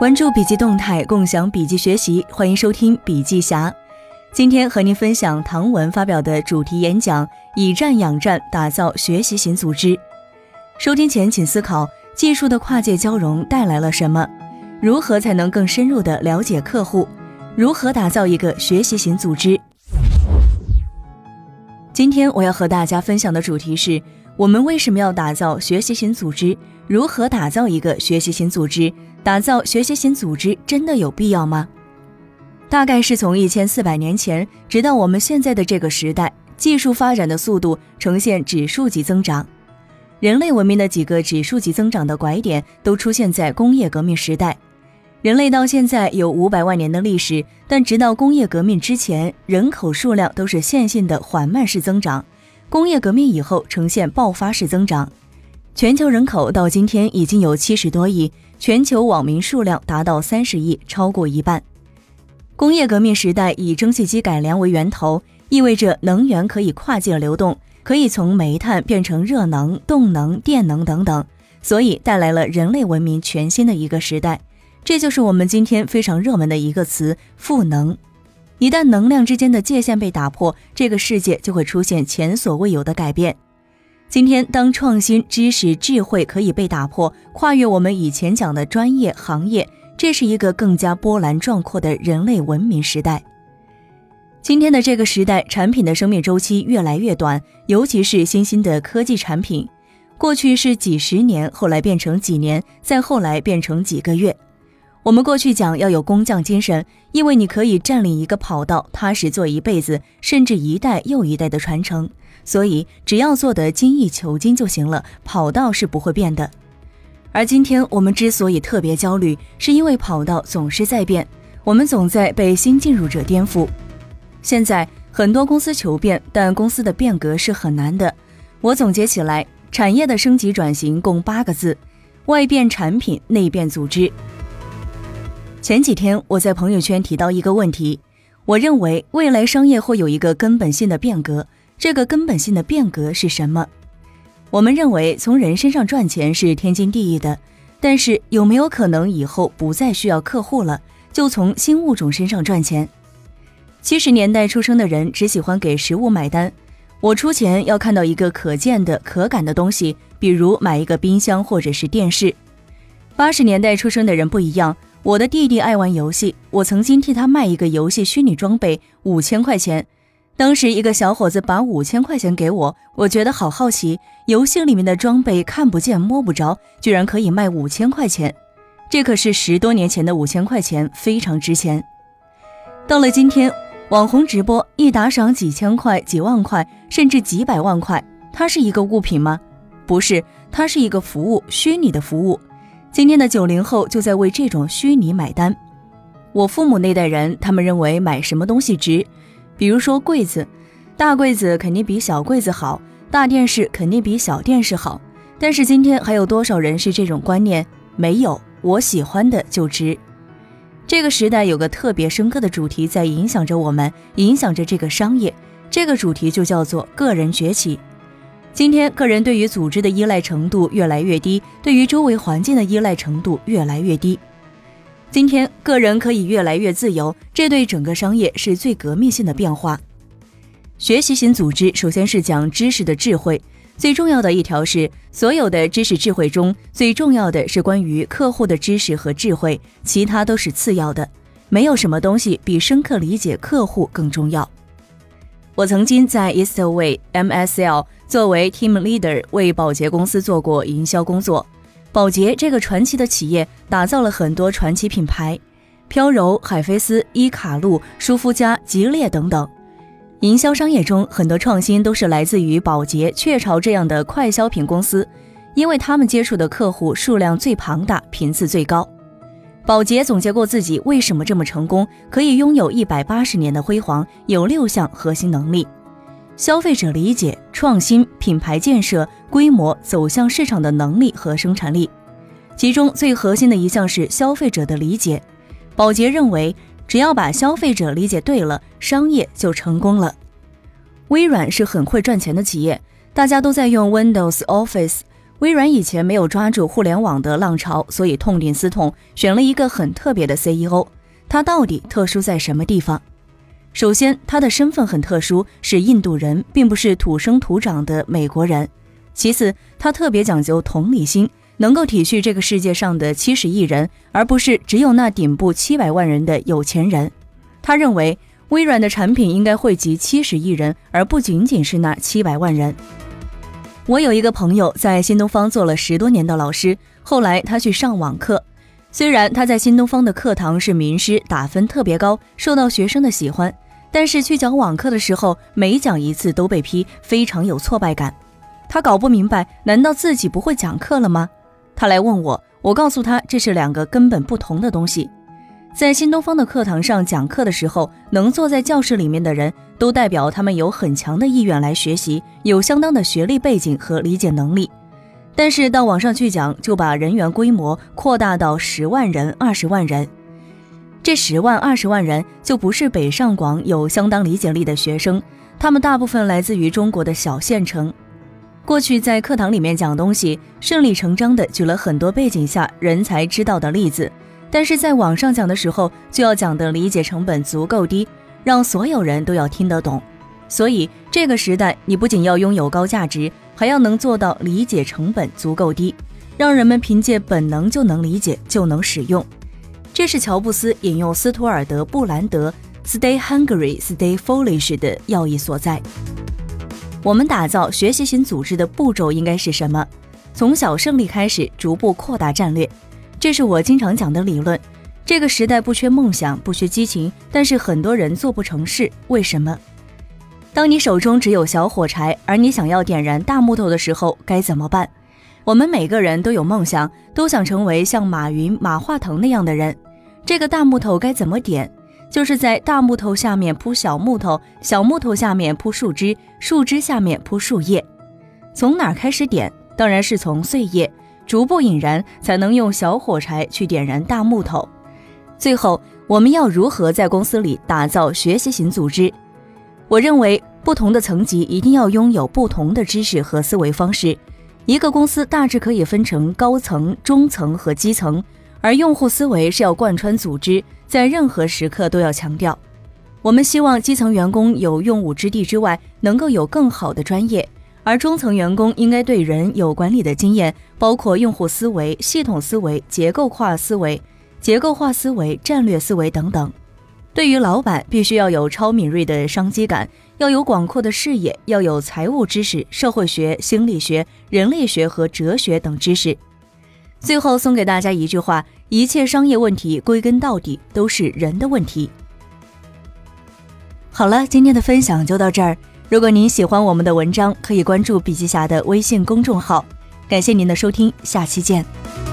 关注笔记动态，共享笔记学习，欢迎收听笔记侠。今天和您分享唐文发表的主题演讲：以战养战，打造学习型组织。收听前请思考：技术的跨界交融带来了什么？如何才能更深入的了解客户？如何打造一个学习型组织？今天我要和大家分享的主题是：我们为什么要打造学习型组织？如何打造一个学习型组织？打造学习型组织真的有必要吗？大概是从一千四百年前，直到我们现在的这个时代，技术发展的速度呈现指数级增长。人类文明的几个指数级增长的拐点都出现在工业革命时代。人类到现在有五百万年的历史，但直到工业革命之前，人口数量都是线性的缓慢式增长。工业革命以后呈现爆发式增长。全球人口到今天已经有七十多亿，全球网民数量达到三十亿，超过一半。工业革命时代以蒸汽机改良为源头，意味着能源可以跨界流动，可以从煤炭变成热能、动能、电能等等，所以带来了人类文明全新的一个时代。这就是我们今天非常热门的一个词——赋能。一旦能量之间的界限被打破，这个世界就会出现前所未有的改变。今天，当创新、知识、智慧可以被打破，跨越我们以前讲的专业行业，这是一个更加波澜壮阔的人类文明时代。今天的这个时代，产品的生命周期越来越短，尤其是新兴的科技产品，过去是几十年，后来变成几年，再后来变成几个月。我们过去讲要有工匠精神，因为你可以占领一个跑道，踏实做一辈子，甚至一代又一代的传承。所以只要做得精益求精就行了，跑道是不会变的。而今天我们之所以特别焦虑，是因为跑道总是在变，我们总在被新进入者颠覆。现在很多公司求变，但公司的变革是很难的。我总结起来，产业的升级转型共八个字：外变产品，内变组织。前几天我在朋友圈提到一个问题，我认为未来商业会有一个根本性的变革，这个根本性的变革是什么？我们认为从人身上赚钱是天经地义的，但是有没有可能以后不再需要客户了，就从新物种身上赚钱？七十年代出生的人只喜欢给食物买单，我出钱要看到一个可见的、可感的东西，比如买一个冰箱或者是电视。八十年代出生的人不一样。我的弟弟爱玩游戏，我曾经替他卖一个游戏虚拟装备，五千块钱。当时一个小伙子把五千块钱给我，我觉得好好奇，游戏里面的装备看不见摸不着，居然可以卖五千块钱。这可是十多年前的五千块钱，非常值钱。到了今天，网红直播一打赏几千块、几万块，甚至几百万块，它是一个物品吗？不是，它是一个服务，虚拟的服务。今天的九零后就在为这种虚拟买单。我父母那代人，他们认为买什么东西值，比如说柜子，大柜子肯定比小柜子好，大电视肯定比小电视好。但是今天还有多少人是这种观念？没有，我喜欢的就值。这个时代有个特别深刻的主题在影响着我们，影响着这个商业。这个主题就叫做个人崛起。今天，个人对于组织的依赖程度越来越低，对于周围环境的依赖程度越来越低。今天，个人可以越来越自由，这对整个商业是最革命性的变化。学习型组织首先是讲知识的智慧，最重要的一条是，所有的知识智慧中最重要的是关于客户的知识和智慧，其他都是次要的。没有什么东西比深刻理解客户更重要。我曾经在 Eastway MSL 作为 Team Leader 为宝洁公司做过营销工作。宝洁这个传奇的企业打造了很多传奇品牌，飘柔、海飞丝、伊卡璐、舒肤佳、吉列等等。营销商业中很多创新都是来自于宝洁、雀巢这样的快消品公司，因为他们接触的客户数量最庞大，频次最高。宝洁总结过自己为什么这么成功，可以拥有一百八十年的辉煌，有六项核心能力：消费者理解、创新、品牌建设、规模、走向市场的能力和生产力。其中最核心的一项是消费者的理解。宝洁认为，只要把消费者理解对了，商业就成功了。微软是很会赚钱的企业，大家都在用 Windows Office。微软以前没有抓住互联网的浪潮，所以痛定思痛，选了一个很特别的 CEO。他到底特殊在什么地方？首先，他的身份很特殊，是印度人，并不是土生土长的美国人。其次，他特别讲究同理心，能够体恤这个世界上的七十亿人，而不是只有那顶部七百万人的有钱人。他认为，微软的产品应该惠及七十亿人，而不仅仅是那七百万人。我有一个朋友在新东方做了十多年的老师，后来他去上网课。虽然他在新东方的课堂是名师，打分特别高，受到学生的喜欢，但是去讲网课的时候，每讲一次都被批，非常有挫败感。他搞不明白，难道自己不会讲课了吗？他来问我，我告诉他这是两个根本不同的东西。在新东方的课堂上讲课的时候，能坐在教室里面的人都代表他们有很强的意愿来学习，有相当的学历背景和理解能力。但是到网上去讲，就把人员规模扩大到十万人、二十万人。这十万、二十万人就不是北上广有相当理解力的学生，他们大部分来自于中国的小县城。过去在课堂里面讲东西，顺理成章的举了很多背景下人才知道的例子，但是在网上讲的时候，就要讲的理解成本足够低，让所有人都要听得懂。所以这个时代，你不仅要拥有高价值。还要能做到理解成本足够低，让人们凭借本能就能理解就能使用。这是乔布斯引用斯图尔德·布兰德 “Stay hungry, stay foolish” 的要义所在。我们打造学习型组织的步骤应该是什么？从小胜利开始，逐步扩大战略。这是我经常讲的理论。这个时代不缺梦想，不缺激情，但是很多人做不成事，为什么？当你手中只有小火柴，而你想要点燃大木头的时候，该怎么办？我们每个人都有梦想，都想成为像马云、马化腾那样的人。这个大木头该怎么点？就是在大木头下面铺小木头，小木头下面铺树枝，树枝下面铺树叶。从哪儿开始点？当然是从碎叶，逐步引燃，才能用小火柴去点燃大木头。最后，我们要如何在公司里打造学习型组织？我认为，不同的层级一定要拥有不同的知识和思维方式。一个公司大致可以分成高层、中层和基层，而用户思维是要贯穿组织，在任何时刻都要强调。我们希望基层员工有用武之地之外，能够有更好的专业，而中层员工应该对人有管理的经验，包括用户思维、系统思维、结构化思维、结构化思维、战略思维等等。对于老板，必须要有超敏锐的商机感，要有广阔的视野，要有财务知识、社会学、心理学、人类学和哲学等知识。最后送给大家一句话：一切商业问题归根到底都是人的问题。好了，今天的分享就到这儿。如果您喜欢我们的文章，可以关注笔记侠的微信公众号。感谢您的收听，下期见。